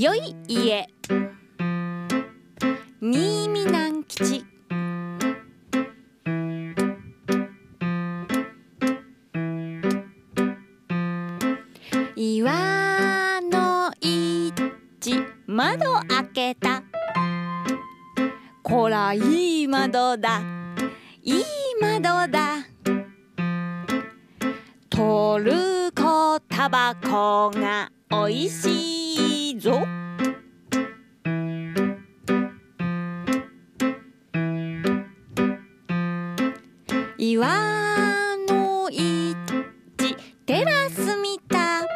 よい家。新見南吉。岩の一窓開けた。こらいい窓だ。いい窓だ。トルコタバコがおいしい。ぞ。岩の一テラス見た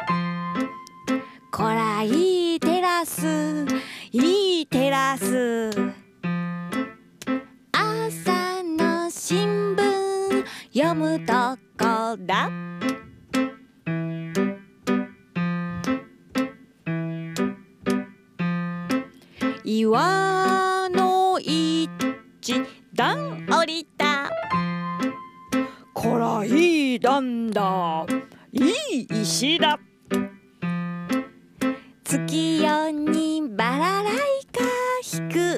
こらいいテラス。いいテラス。朝の新聞読むとこだ。段降りた。こらいい段だ。いい石だ。月夜にバラライカ弾く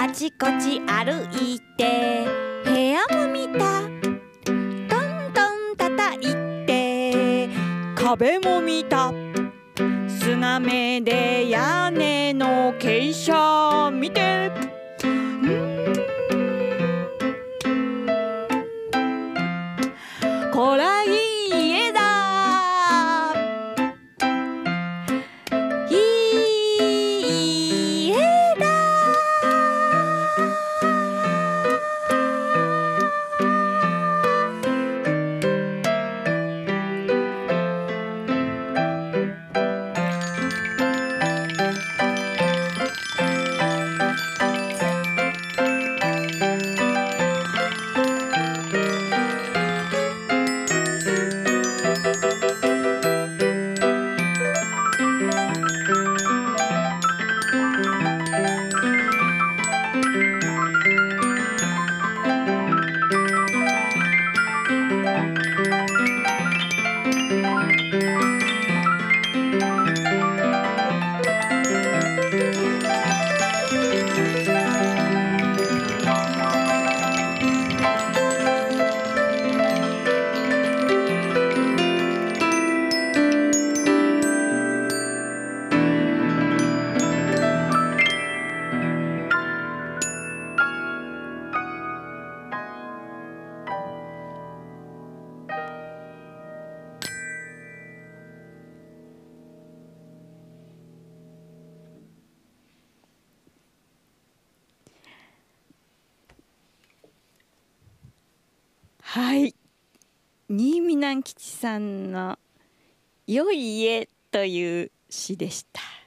あちこち歩いて部屋も見た。トントン叩いて壁も見た。砂目で屋根の傾斜見て。はい新見南吉さんの「良い家」という詩でした。